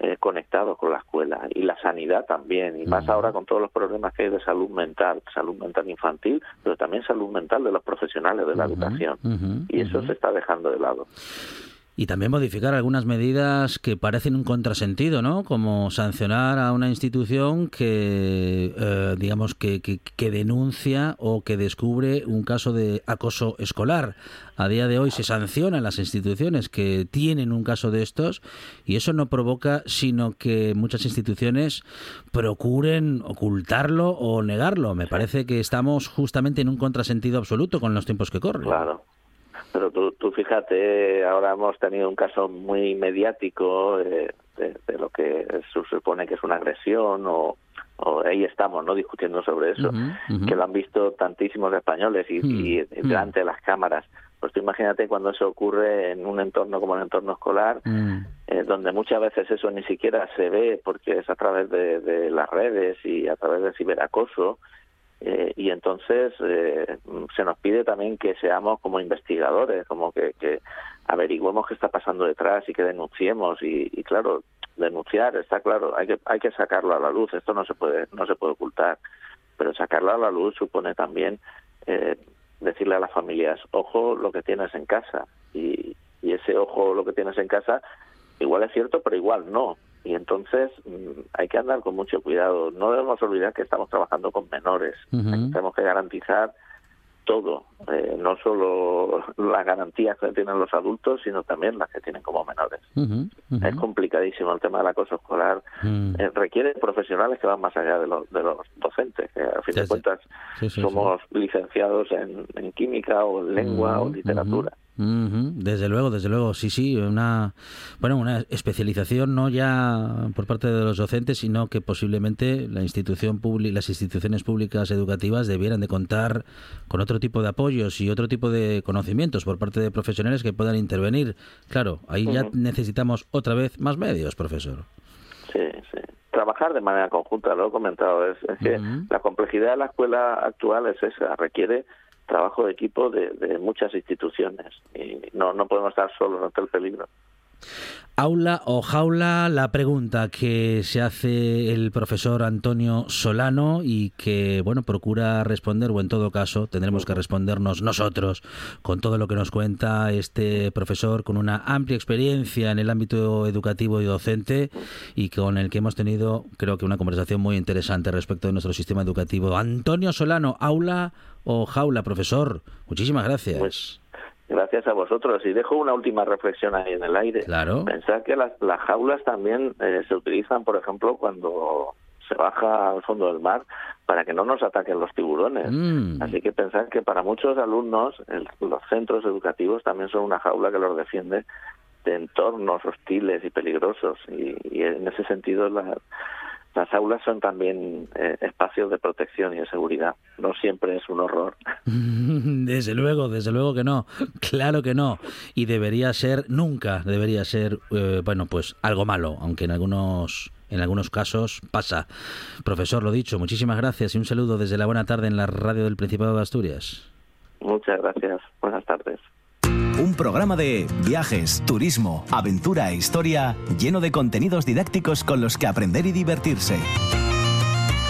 eh, conectados con la escuela y la sanidad también. Y más Ujú. ahora con todos los problemas que hay de salud mental, salud mental infantil, pero también salud mental de los profesionales de la educación. Y eso se está dejando de lado. Y también modificar algunas medidas que parecen un contrasentido, ¿no? Como sancionar a una institución que, eh, digamos, que, que, que denuncia o que descubre un caso de acoso escolar. A día de hoy se sancionan las instituciones que tienen un caso de estos y eso no provoca sino que muchas instituciones procuren ocultarlo o negarlo. Me parece que estamos justamente en un contrasentido absoluto con los tiempos que corren. Claro. Pero tú, tú fíjate, ahora hemos tenido un caso muy mediático eh, de, de lo que se supone que es una agresión o, o ahí estamos, ¿no? Discutiendo sobre eso, que lo han visto tantísimos españoles y, Mm, y mm. delante de las cámaras. Pues tú imagínate cuando eso ocurre en un entorno como el entorno escolar, Mm. eh, donde muchas veces eso ni siquiera se ve porque es a través de, de las redes y a través del ciberacoso. Eh, y entonces eh, se nos pide también que seamos como investigadores, como que, que averigüemos qué está pasando detrás y que denunciemos. Y, y claro, denunciar está claro, hay que hay que sacarlo a la luz. Esto no se puede no se puede ocultar, pero sacarlo a la luz supone también eh, decirle a las familias, ojo lo que tienes en casa y, y ese ojo lo que tienes en casa igual es cierto, pero igual no. Y entonces mm, hay que andar con mucho cuidado. No debemos olvidar que estamos trabajando con menores. Tenemos que garantizar todo, eh, no solo las garantías que tienen los adultos, sino también las que tienen como menores. Es complicadísimo el tema del acoso escolar. Mm. Eh, requiere profesionales que van más allá de los, de los docentes, que a fin de cuentas Sí, sí, somos licenciados en, en química o en lengua o literatura. Desde luego, desde luego, sí, sí, una bueno, una especialización no ya por parte de los docentes, sino que posiblemente la institución pública, las instituciones públicas educativas debieran de contar con otro tipo de apoyos y otro tipo de conocimientos por parte de profesionales que puedan intervenir. Claro, ahí ya necesitamos otra vez más medios, profesor. Sí, sí. Trabajar de manera conjunta, lo he comentado, es, es que la complejidad de la escuela actual es esa, requiere trabajo de equipo de, de muchas instituciones y no, no podemos estar solos ante el peligro. Aula o jaula, la pregunta que se hace el profesor Antonio Solano y que, bueno, procura responder, o en todo caso tendremos que respondernos nosotros con todo lo que nos cuenta este profesor con una amplia experiencia en el ámbito educativo y docente y con el que hemos tenido, creo que una conversación muy interesante respecto de nuestro sistema educativo. Antonio Solano, aula o jaula, profesor, muchísimas gracias. Pues, Gracias a vosotros. Y dejo una última reflexión ahí en el aire. Claro. Pensar que las, las jaulas también eh, se utilizan, por ejemplo, cuando se baja al fondo del mar para que no nos ataquen los tiburones. Mm. Así que pensar que para muchos alumnos el- los centros educativos también son una jaula que los defiende de entornos hostiles y peligrosos. Y, y en ese sentido la- las aulas son también eh, espacios de protección y de seguridad. No siempre es un horror. Desde luego, desde luego que no, claro que no. Y debería ser, nunca debería ser, eh, bueno, pues algo malo, aunque en algunos, en algunos casos pasa. Profesor, lo dicho, muchísimas gracias y un saludo desde la buena tarde en la radio del Principado de Asturias. Muchas gracias. Buenas tardes. Un programa de viajes, turismo, aventura e historia lleno de contenidos didácticos con los que aprender y divertirse.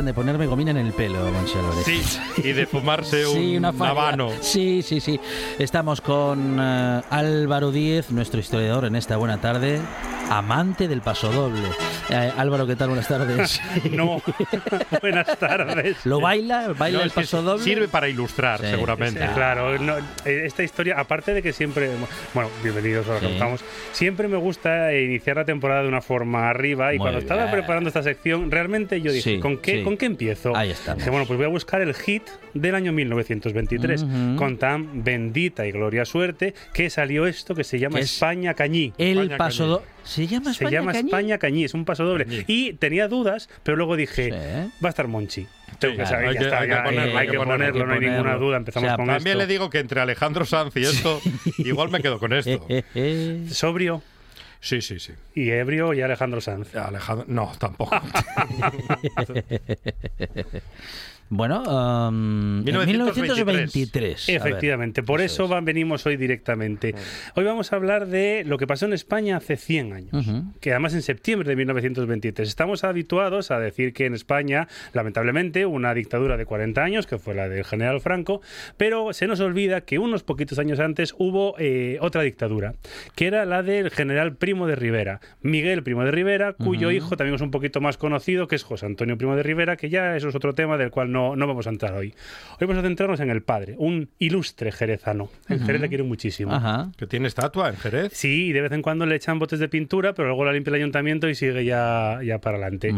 De ponerme gomina en el pelo. Sí, y de fumarse un Sí, una faria. habano. Sí, sí, sí. Estamos con eh, Álvaro Díez, nuestro historiador, en esta buena tarde. Amante del pasodoble. Eh, Álvaro, ¿qué tal? Buenas tardes. No, buenas tardes. ¿Lo baila? ¿Baila No, el pasodoble? Sirve para ilustrar, Sí, seguramente. sí, Claro, no, eh, esta historia, aparte de que siempre, bueno, bienvenidos a lo que estamos, siempre me gusta iniciar la temporada de una forma arriba y Muy cuando estaba preparando esta sección, realmente yo dije, ¿con, qué. ¿con qué empiezo? Ahí estamos. Dije, bueno, pues voy a buscar el hit del año 1923, Ujú. con tan bendita y gloria suerte que salió esto que se llama es España Cañí. El pasodoble. ¿Se llama Se España llama Cañí? España Cañí, es un paso doble. Cañí. Y tenía dudas, pero luego dije, Sí. va a estar Monchi. Tengo que saber, hay que- hay ponerlo, hay que ponerlo, no hay ninguna duda, empezamos O sea, con También esto. le digo que entre Alejandro Sanz y esto, igual me quedo con esto. Sobrio Sí, sí, sí. y ebrio y Alejandro Sanz. Alejandro, no, tampoco. Bueno, um, en 1923. 1923. A ver. Efectivamente, por eso, es. venimos hoy directamente. Hoy vamos a hablar de lo que pasó en España hace 100 años, que además en septiembre de 1923. Estamos habituados a decir que en España, lamentablemente, hubo una dictadura de 40 años, que fue la del general Franco, pero se nos olvida que unos poquitos años antes hubo eh, otra dictadura, que era la del general Primo de Rivera, Miguel Primo de Rivera, cuyo hijo también es un poquito más conocido, que es José Antonio Primo de Rivera, que ya eso es otro tema del cual no, no vamos a entrar hoy. Hoy vamos a centrarnos en el padre, un ilustre jerezano. En Jerez le quieren muchísimo. Ajá. que tiene estatua en Jerez. Sí, y de vez en cuando le echan botes de pintura, pero luego la limpia el ayuntamiento y sigue ya, ya para adelante.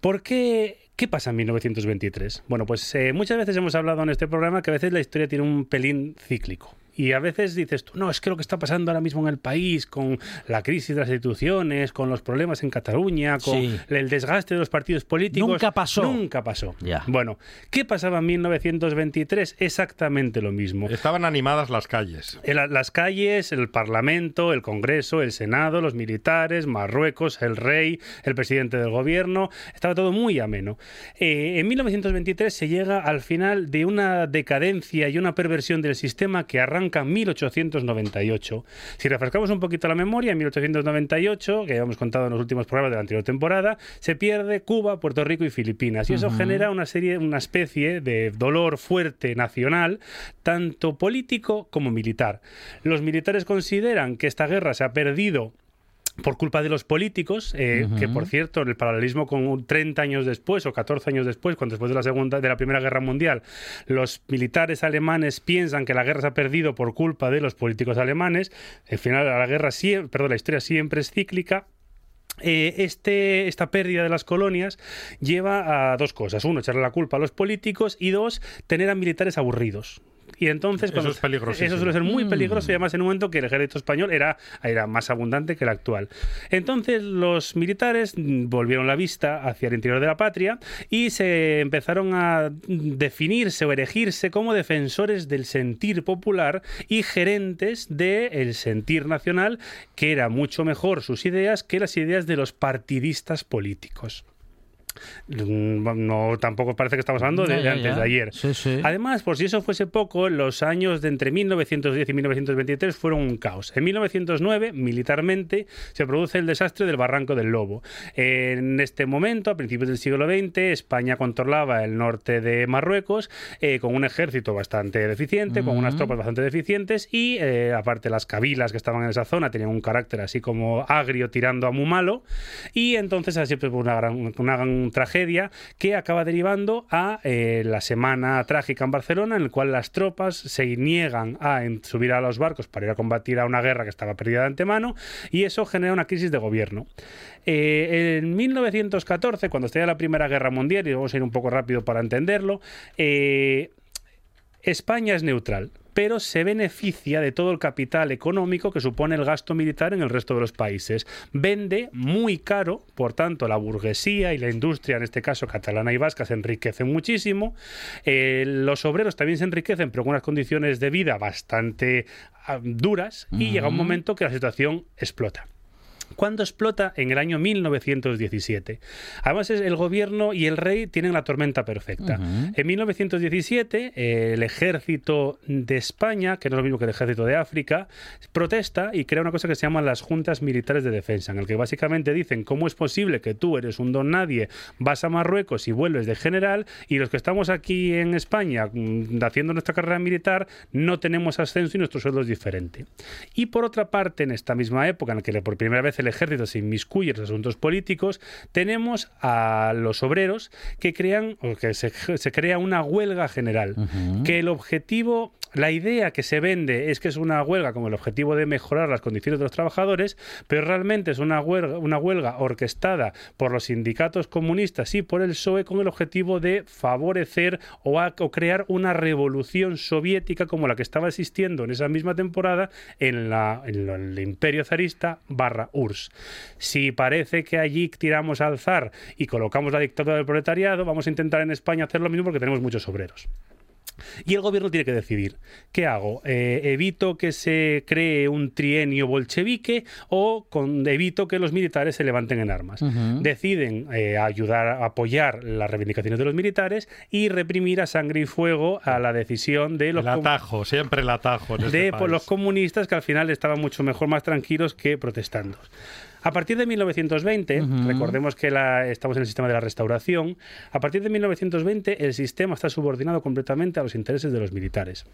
¿Por qué? ¿Qué pasa en 1923? Bueno, pues eh, muchas veces hemos hablado en este programa que a veces la historia tiene un pelín cíclico. Y a veces dices tú, no, es que lo que está pasando ahora mismo en el país, con la crisis de las instituciones, con los problemas en Cataluña, con Sí. el desgaste de los partidos políticos. Nunca pasó. Nunca pasó. Ya. Bueno, ¿qué pasaba en 1923? Exactamente lo mismo. Estaban animadas las calles. En la- las calles, el Parlamento, el Congreso, el Senado, los militares, Marruecos, el rey, el presidente del gobierno, estaba todo muy ameno. Eh, en 1923 se llega al final de una decadencia y una perversión del sistema que arranca en 1898. Si refrescamos un poquito la memoria, en 1898, que habíamos contado en los últimos programas de la anterior temporada, se pierde Cuba, Puerto Rico y Filipinas. Y eso genera una serie, una especie de dolor fuerte nacional, tanto político como militar. Los militares consideran que esta guerra se ha perdido por culpa de los políticos, eh, que por cierto, en el paralelismo con un 30 años después o 14 años después, cuando después de la segunda, de la Primera Guerra Mundial, los militares alemanes piensan que la guerra se ha perdido por culpa de los políticos alemanes. Al final, la guerra siempre, perdón, la historia siempre es cíclica. Eh, este, esta pérdida de las colonias lleva a dos cosas. Uno, echarle la culpa a los políticos y dos, tener a militares aburridos. Y entonces Eso es suele ser muy peligroso y además en un momento que el ejército español era, era más abundante que el actual. Entonces los militares mm, volvieron la vista hacia el interior de la patria y se empezaron a definirse o erigirse como defensores del sentir popular y gerentes del sentir nacional, que era mucho mejor sus ideas que las ideas de los partidistas políticos. Mm, No, tampoco parece que estamos hablando de, Ya, ya, antes ya. de ayer. Sí, sí. Además, por si eso fuese poco, los años de entre 1910 y 1923 fueron un caos. En 1909, militarmente, se produce el desastre del Barranco del Lobo. En este momento, a principios del siglo XX, España controlaba el norte de Marruecos eh, con un ejército bastante deficiente, con unas tropas bastante deficientes y, eh, aparte, las cabilas que estaban en esa zona tenían un carácter así como agrio tirando a muy malo. Y entonces, así pues, una gran, una gran tragedia que acaba derivando a eh, la semana trágica en Barcelona, en el cual las tropas se niegan a subir a los barcos para ir a combatir a una guerra que estaba perdida de antemano, y eso genera una crisis de gobierno. Eh, en 1914, cuando estalla la Primera Guerra Mundial, y vamos a ir un poco rápido para entenderlo, eh, España es neutral, pero se beneficia de todo el capital económico que supone el gasto militar en el resto de los países. Vende muy caro, por tanto, la burguesía y la industria, en este caso catalana y vasca, se enriquecen muchísimo. Eh, los obreros también se enriquecen, pero con unas condiciones de vida bastante ah, duras, y llega un momento que la situación explota. ¿Cuándo explota? En el año 1917. Además, el gobierno y el rey tienen la tormenta perfecta. En 1917, eh, el ejército de España, que no es lo mismo que el ejército de África, protesta y crea una cosa que se llaman las juntas militares de defensa, en el que básicamente dicen cómo es posible que tú eres un don nadie, vas a Marruecos y vuelves de general, y los que estamos aquí en España mm, haciendo nuestra carrera militar no tenemos ascenso y nuestro sueldo es diferente. Y por otra parte, en esta misma época en la que por primera vez el ejército se inmiscuye en los asuntos políticos, tenemos a los obreros que crean, o que se, se crea una huelga general, que el objetivo la idea que se vende es que es una huelga con el objetivo de mejorar las condiciones de los trabajadores, pero realmente es una huelga, una huelga orquestada por los sindicatos comunistas y por el PSOE con el objetivo de favorecer o, crear una revolución soviética como la que estaba existiendo en esa misma temporada en, el imperio zarista barra URSS. Si parece que allí tiramos al zar y colocamos la dictadura del proletariado, vamos a intentar en España hacer lo mismo porque tenemos muchos obreros. Y el gobierno tiene que decidir, ¿qué hago? Eh, ¿Evito que se cree un trienio bolchevique o con, evito que los militares se levanten en armas? Deciden eh, ayudar a apoyar las reivindicaciones de los militares y reprimir a sangre y fuego a la decisión de los El atajo, siempre el atajo. en este de país. los comunistas que al final estaban mucho mejor, más tranquilos que protestando. A partir de 1920, recordemos que la- estamos en el sistema de la restauración, a partir de 1920 el sistema está subordinado completamente a los intereses de los militares.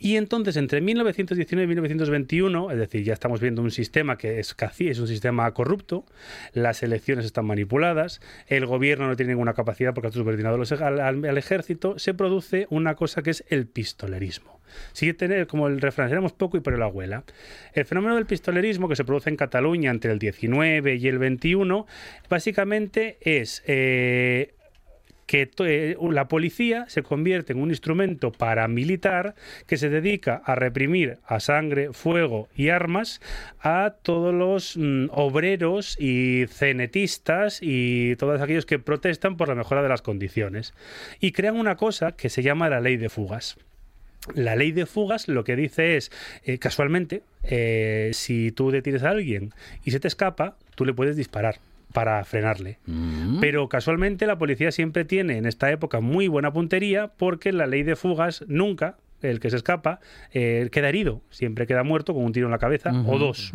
Y entonces, entre 1919 y 1921, es decir, ya estamos viendo un sistema que es casi es un sistema corrupto, las elecciones están manipuladas, el gobierno no tiene ninguna capacidad porque ha subordinado los- al, al- al ejército, se produce una cosa que es el pistolerismo. Sigue tener, como el refrán, seremos poco y por la abuela. El fenómeno del pistolerismo que se produce en Cataluña entre el 19 y el 21, básicamente es eh, que eh, la policía se convierte en un instrumento paramilitar que se dedica a reprimir a sangre, fuego y armas a todos los mm, obreros y cenetistas y todos aquellos que protestan por la mejora de las condiciones. Y crean una cosa que se llama la ley de fugas. La ley de fugas lo que dice es, eh, casualmente, eh, si tú detienes a alguien y se te escapa, tú le puedes disparar para frenarle. Pero casualmente la policía siempre tiene en esta época muy buena puntería porque la ley de fugas nunca, el que se escapa, eh, queda herido. Siempre queda muerto con un tiro en la cabeza o dos.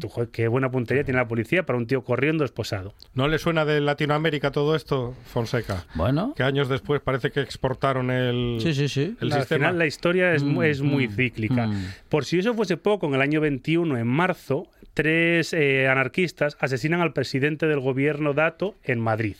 Tú, joder, qué buena puntería tiene la policía para un tío corriendo esposado. ¿No le suena de Latinoamérica todo esto, Fonseca? Bueno. Que años después parece que exportaron el, Sí, sí, sí. el Al sistema. final la historia es, mu- Mm, es muy mm, cíclica. mm. Por si eso fuese poco, en el año 21, en marzo, tres eh, anarquistas asesinan al presidente del gobierno Dato en Madrid.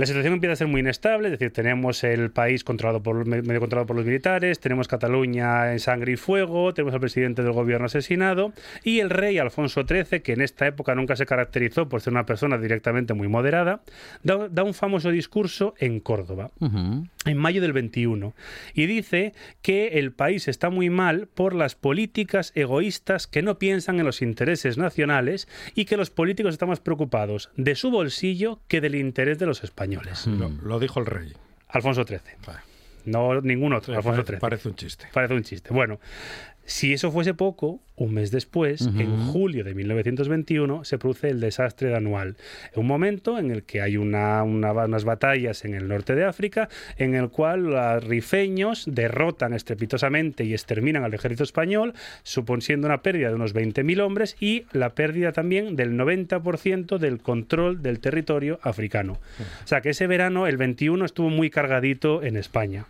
La situación empieza a ser muy inestable, es decir, tenemos el país controlado por, me- medio controlado por los militares, tenemos Cataluña en sangre y fuego, tenemos al presidente del gobierno asesinado y el rey Alfonso XIII, que en esta época nunca se caracterizó por ser una persona directamente muy moderada, da, da un famoso discurso en Córdoba Ujú. en mayo del 21 y dice que el país está muy mal por las políticas egoístas que no piensan en los intereses nacionales y que los políticos están más preocupados de su bolsillo que del interés de los españoles. Lo, lo dijo el rey. Alfonso XIII. No ningún otro, Sí, Alfonso XIII. parece un chiste. Parece un chiste. Bueno, si eso fuese poco, un mes después, en julio de 1921, se produce el desastre de Anual. Un momento en el que hay una- una- unas batallas en el norte de África, en el cual los rifeños derrotan estrepitosamente y exterminan al ejército español, suponiendo una pérdida de unos 20.000 hombres y la pérdida también del 90% del control del territorio africano. O sea que ese verano, el 21, estuvo muy cargadito en España.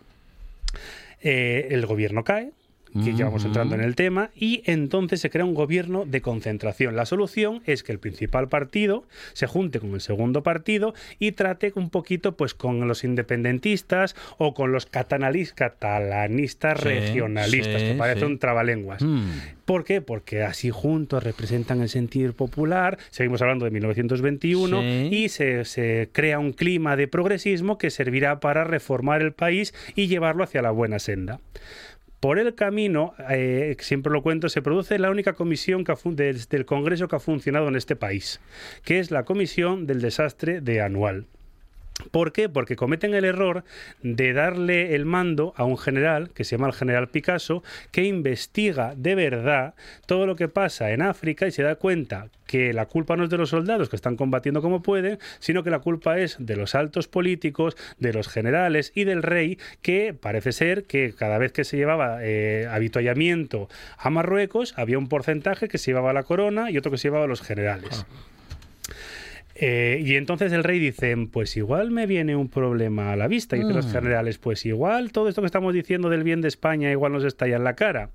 Eh, el gobierno cae, que ya vamos entrando en el tema, y entonces se crea un gobierno de concentración. La solución es que el principal partido se junte con el segundo partido y trate un poquito pues con los independentistas o con los catalanis- catalanistas Sí, regionalistas, sí, que parece sí. un trabalenguas. Mm. ¿Por qué? Porque así juntos representan el sentir popular, seguimos hablando de 1921, Sí. y se, se crea un clima de progresismo que servirá para reformar el país y llevarlo hacia la buena senda. Por el camino, eh, siempre lo cuento, se produce la única comisión que ha del Congreso que ha funcionado en este país, que es la Comisión del Desastre de Anual. ¿Por qué? Porque cometen el error de darle el mando a un general, que se llama el general Picasso, que investiga de verdad todo lo que pasa en África y se da cuenta que la culpa no es de los soldados que están combatiendo como pueden, sino que la culpa es de los altos políticos, de los generales y del rey, que parece ser que cada vez que se llevaba eh, avituallamiento a Marruecos, había un porcentaje que se llevaba la corona y otro que se llevaba a los generales. Eh, y entonces el rey dice, pues igual me viene un problema a la vista. Y los Mm. generales, pues igual todo esto que estamos diciendo del bien de España igual nos estalla en la cara.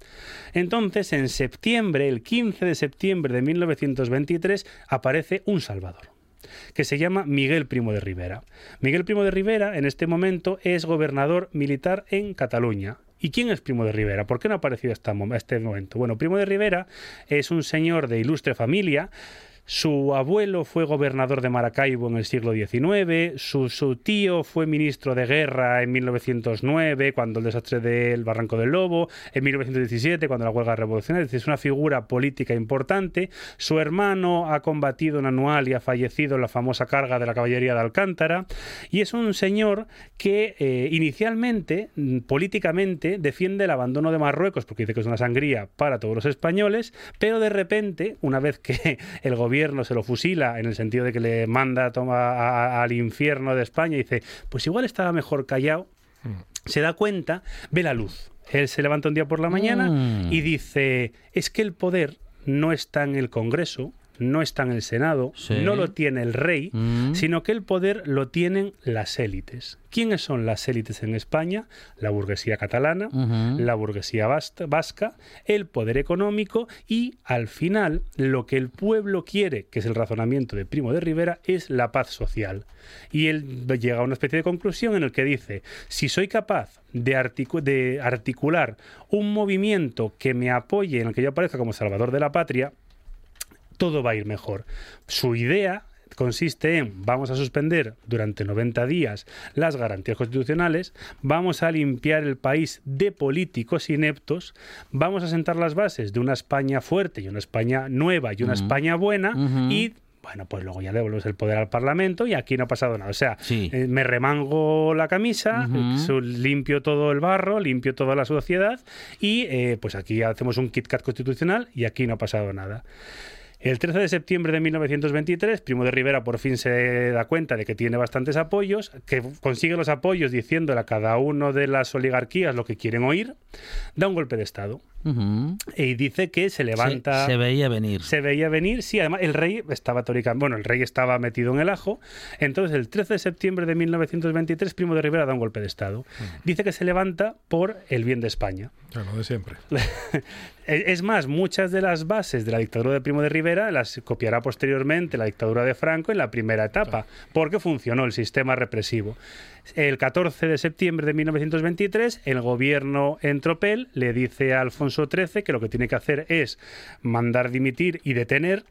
Entonces en septiembre, el 15 de septiembre de 1923, aparece un Salvador que se llama Miguel Primo de Rivera. Miguel Primo de Rivera en este momento es gobernador militar en Cataluña. ¿Y quién es Primo de Rivera? ¿Por qué no ha aparecido hasta este momento? Bueno, Primo de Rivera es un señor de ilustre familia. Su abuelo fue gobernador de Maracaibo en el siglo XIX, su, tío fue ministro de guerra en 1909, cuando el desastre del Barranco del Lobo, en 1917, cuando la huelga revolucionaria, es una figura política importante. Su hermano ha combatido en Anual y ha fallecido en la famosa carga de la caballería de Alcántara, y es un señor que eh, inicialmente, mm, políticamente, defiende el abandono de Marruecos, porque dice que es una sangría para todos los españoles, pero de repente, una vez que el gobierno se lo fusila, en el sentido de que le manda a toma- a- a- al infierno de España, y dice, pues igual estaba mejor callado, se da cuenta, ve la luz. Él se levanta un día por la mañana Mm. y dice, es que el poder no está en el Congreso, no está en el Senado, Sí. no lo tiene el rey, Mm. sino que el poder lo tienen las élites. ¿Quiénes son las élites en España? La burguesía catalana, la burguesía vasca, el poder económico y, al final, lo que el pueblo quiere, que es el razonamiento de Primo de Rivera, es la paz social. Y él llega a una especie de conclusión en el que dice, si soy capaz de, articu- de articular un movimiento que me apoye, en el que yo aparezca como salvador de la patria, todo va a ir mejor. Su idea consiste en vamos a suspender durante 90 días las garantías constitucionales, vamos a limpiar el país de políticos ineptos, vamos a sentar las bases de una España fuerte y una España nueva y una España buena y bueno, pues luego ya devolvemos el poder al Parlamento y aquí no ha pasado nada. O sea, Sí. eh, me remango la camisa, eh, limpio todo el barro, limpio toda la sociedad y eh, pues aquí hacemos un Kit Kat constitucional y aquí no ha pasado nada. El 13 de septiembre de 1923, Primo de Rivera por fin se da cuenta de que tiene bastantes apoyos, que consigue los apoyos diciéndole a cada uno de las oligarquías lo que quieren oír, da un golpe de Estado Ujú. y dice que se levanta... Se, se veía venir. Se veía venir, sí, además el rey estaba teóricamente, bueno, el rey estaba metido en el ajo, entonces el 13 de septiembre de 1923 Primo de Rivera da un golpe de Estado. Dice que se levanta por el bien de España. Lo de siempre. Es es más, muchas de las bases de la dictadura de Primo de Rivera las copiará posteriormente la dictadura de Franco en la primera etapa, porque funcionó el sistema represivo. El 14 de septiembre de 1923, el gobierno en Tropel le dice a Alfonso XIII que lo que tiene que hacer es mandar dimitir y detener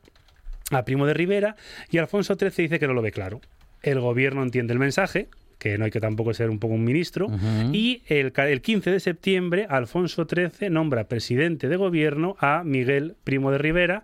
a Primo de Rivera, y Alfonso XIII dice que no lo ve claro. El gobierno entiende el mensaje, que no hay que tampoco ser un poco un ministro, y el, el 15 de septiembre Alfonso XIII nombra presidente de gobierno a Miguel Primo de Rivera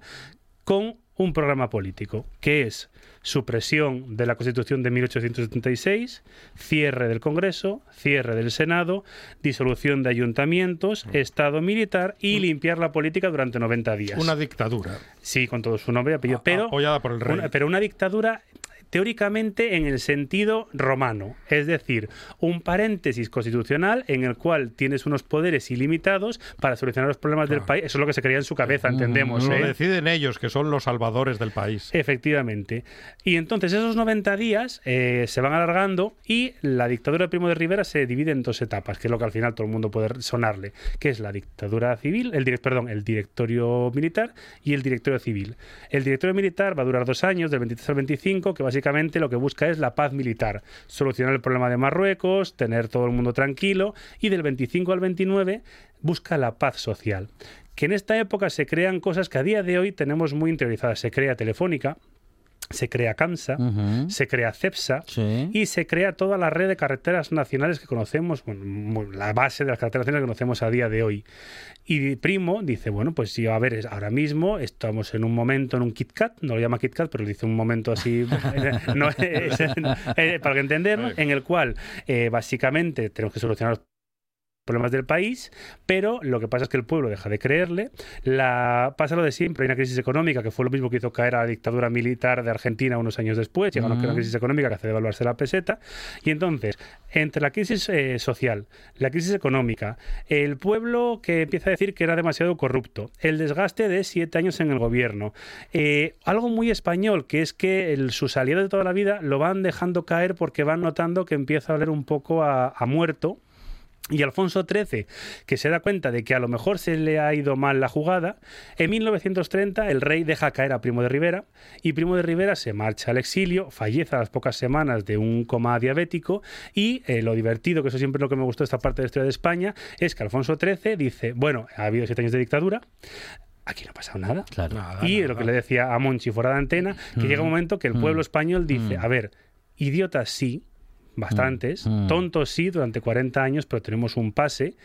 con un programa político, que es supresión de la Constitución de 1876, cierre del Congreso, cierre del Senado, disolución de ayuntamientos, Estado militar y limpiar la política durante 90 días. Una dictadura. Sí, con todo su nombre y apellido, pero apoyada por el rey. una- pero una dictadura teóricamente en el sentido romano, es decir, un paréntesis constitucional en el cual tienes unos poderes ilimitados para solucionar los problemas del país. Eso es lo que se creía en su cabeza, entendemos. Lo ¿eh? deciden ellos, que son los salvadores del país. Efectivamente. Y entonces esos 90 días eh, se van alargando y la dictadura de Primo de Rivera se divide en dos etapas, que es lo que al final todo el mundo puede sonarle, que es la dictadura civil, el perdón, el directorio militar y el directorio civil. El directorio militar va a durar dos años, del 23 al 25, que básicamente lo que busca es la paz militar, solucionar el problema de Marruecos, tener todo el mundo tranquilo y del 25 al 29 busca la paz social. Que en esta época se crean cosas que a día de hoy tenemos muy interiorizadas. Se crea Telefónica, se crea CAMSA, se crea CEPSA Sí. y se crea toda la red de carreteras nacionales que conocemos, bueno, la base de las carreteras nacionales que conocemos a día de hoy. Y Primo dice, bueno, pues sí, a ver, es- ahora mismo estamos en un momento, en un Kit Kat, no lo llama Kit Kat, pero le dice un momento así, no, es- eh, para que entendernos, en el cual eh, básicamente tenemos que solucionar problemas del país, pero lo que pasa es que el pueblo deja de creerle. La, pasa lo de siempre, hay una crisis económica que fue lo mismo que hizo caer a la dictadura militar de Argentina unos años después, llega una crisis económica que hace devaluarse la peseta, y entonces, entre la crisis eh, social, la crisis económica, el pueblo que empieza a decir que era demasiado corrupto, el desgaste de siete años en el gobierno, eh, algo muy español, que es que el, sus aliados de toda la vida lo van dejando caer porque van notando que empieza a oler un poco a, a muerto, y Alfonso XIII, que se da cuenta de que a lo mejor se le ha ido mal la jugada, en 1930 el rey deja caer a Primo de Rivera y Primo de Rivera se marcha al exilio, fallece a las pocas semanas de un coma diabético y eh, lo divertido, que eso siempre es lo que me gustó de esta parte de la historia de España, es que Alfonso XIII dice, bueno, ha habido siete años de dictadura, aquí no ha pasado nada. Claro. y lo que le decía a Monchi fuera de antena, que llega un momento que el pueblo español dice, a ver, idiotas sí, bastantes, Mm, mm. tontos sí, durante 40 años, pero tenemos un pase.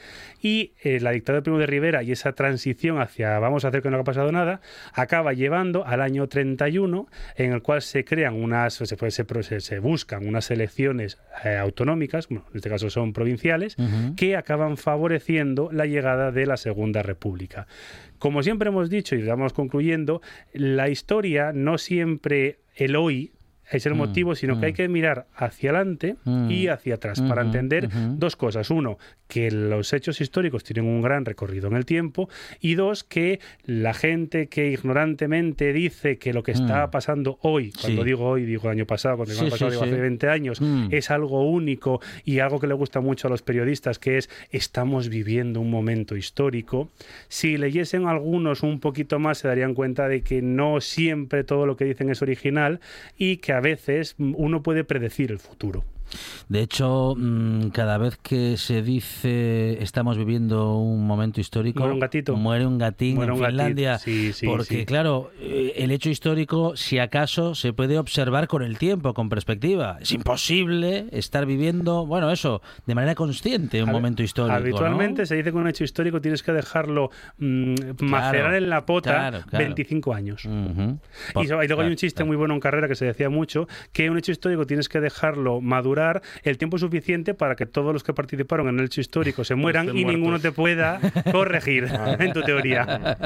Y eh, la dictadura de Primo de Rivera y esa transición hacia vamos a hacer que no ha pasado nada, acaba llevando al año 31, en el cual se crean unas, se, se, se- buscan unas elecciones eh, autonómicas, bueno, en este caso son provinciales, que acaban favoreciendo la llegada de la Segunda República. Como siempre hemos dicho y vamos concluyendo, la historia no siempre el hoy es el Mm, motivo, sino mm. que hay que mirar hacia adelante Mm. y hacia atrás para entender dos cosas. Uno, que los hechos históricos tienen un gran recorrido en el tiempo y dos, que la gente que ignorantemente dice que lo que está Mm. pasando hoy, cuando Sí. digo hoy, digo año pasado, cuando digo Sí, año pasado, sí, digo sí. hace 20 años, Mm. es algo único y algo que le gusta mucho a los periodistas, que es estamos viviendo un momento histórico. Si leyesen algunos un poquito más, se darían cuenta de que no siempre todo lo que dicen es original y que a veces uno puede predecir el futuro. De hecho, mm, cada vez que se dice estamos viviendo un momento histórico, Muere un gatito. muere un gatín Muere en un gatito. Finlandia. Sí, sí, porque, sí. claro, eh, el hecho histórico, si acaso, se puede observar con el tiempo, con perspectiva. Es imposible estar viviendo, bueno, eso, de manera consciente un Hab- momento histórico. ¿no? Habitualmente se dice que un hecho histórico tienes que dejarlo mm, macerar en la pota claro, claro. 25 años. Ujú. Y, so- y luego hay un chiste muy bueno en carrera que se decía mucho, que un hecho histórico tienes que dejarlo madurar el tiempo suficiente para que todos los que participaron en el hecho histórico se mueran Estén y ninguno te pueda corregir en tu teoría.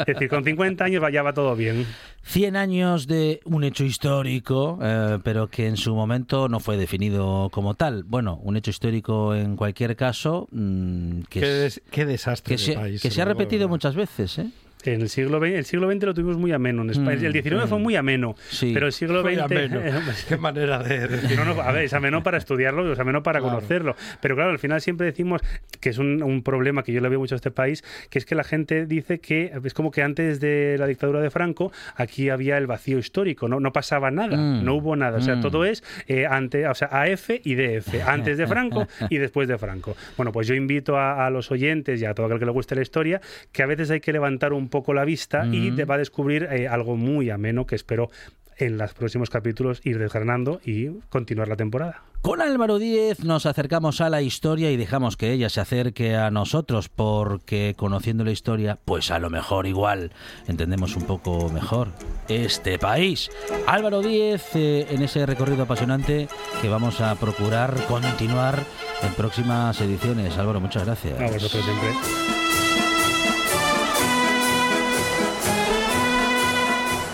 Es decir, con 50 años ya va todo bien. 100 años de un hecho histórico, eh, pero que en su momento no fue definido como tal. Bueno, un hecho histórico en cualquier caso, mm, que, Qué, es- des- qué desastre que de se, país. que se ha repetido muchas veces. ¿eh? En el siglo XX, el siglo XX lo tuvimos muy ameno en España. Mm, el XIX fue mm. muy ameno, Sí. pero el siglo Muy XX... ameno. Qué manera de decir. No, no, a ver, es ameno para estudiarlo es ameno para Claro. conocerlo. Pero claro, al final siempre decimos que es un, un problema que yo le veo mucho a este país, que es que la gente dice que es como que antes de la dictadura de Franco aquí había el vacío histórico, no, no pasaba nada, Mm. no hubo nada. O sea, Mm. todo es eh, ante, o sea, AF y DF, antes de Franco y después de Franco. Bueno, pues yo invito a, a los oyentes y a todo aquel que le guste la historia que a veces hay que levantar un poco la vista y Mm. te va a descubrir eh, algo muy ameno que espero en los próximos capítulos ir desgranando y continuar la temporada. Con Álvaro Díez nos acercamos a la historia y dejamos que ella se acerque a nosotros porque conociendo la historia, pues a lo mejor igual entendemos un poco mejor este país. Álvaro Díez eh, en ese recorrido apasionante que vamos a procurar continuar en próximas ediciones. Álvaro, muchas gracias. A vosotros siempre.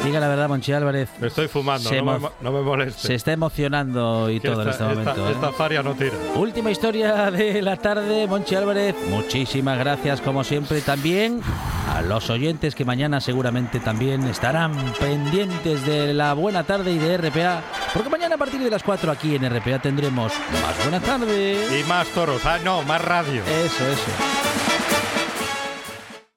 Diga la verdad, Monchi Álvarez. Me estoy fumando, no me, no me moleste. Se está emocionando y todo en este momento. esta- ¿eh? esta faria no tira. Última historia de la tarde, Monchi Álvarez. Muchísimas gracias, como siempre, también a los oyentes que mañana seguramente también estarán pendientes de la buena tarde y de RPA, porque mañana a partir de las 4 aquí en RPA tendremos más buena tarde. Y más toros. Ah, no, más radio. Eso, eso.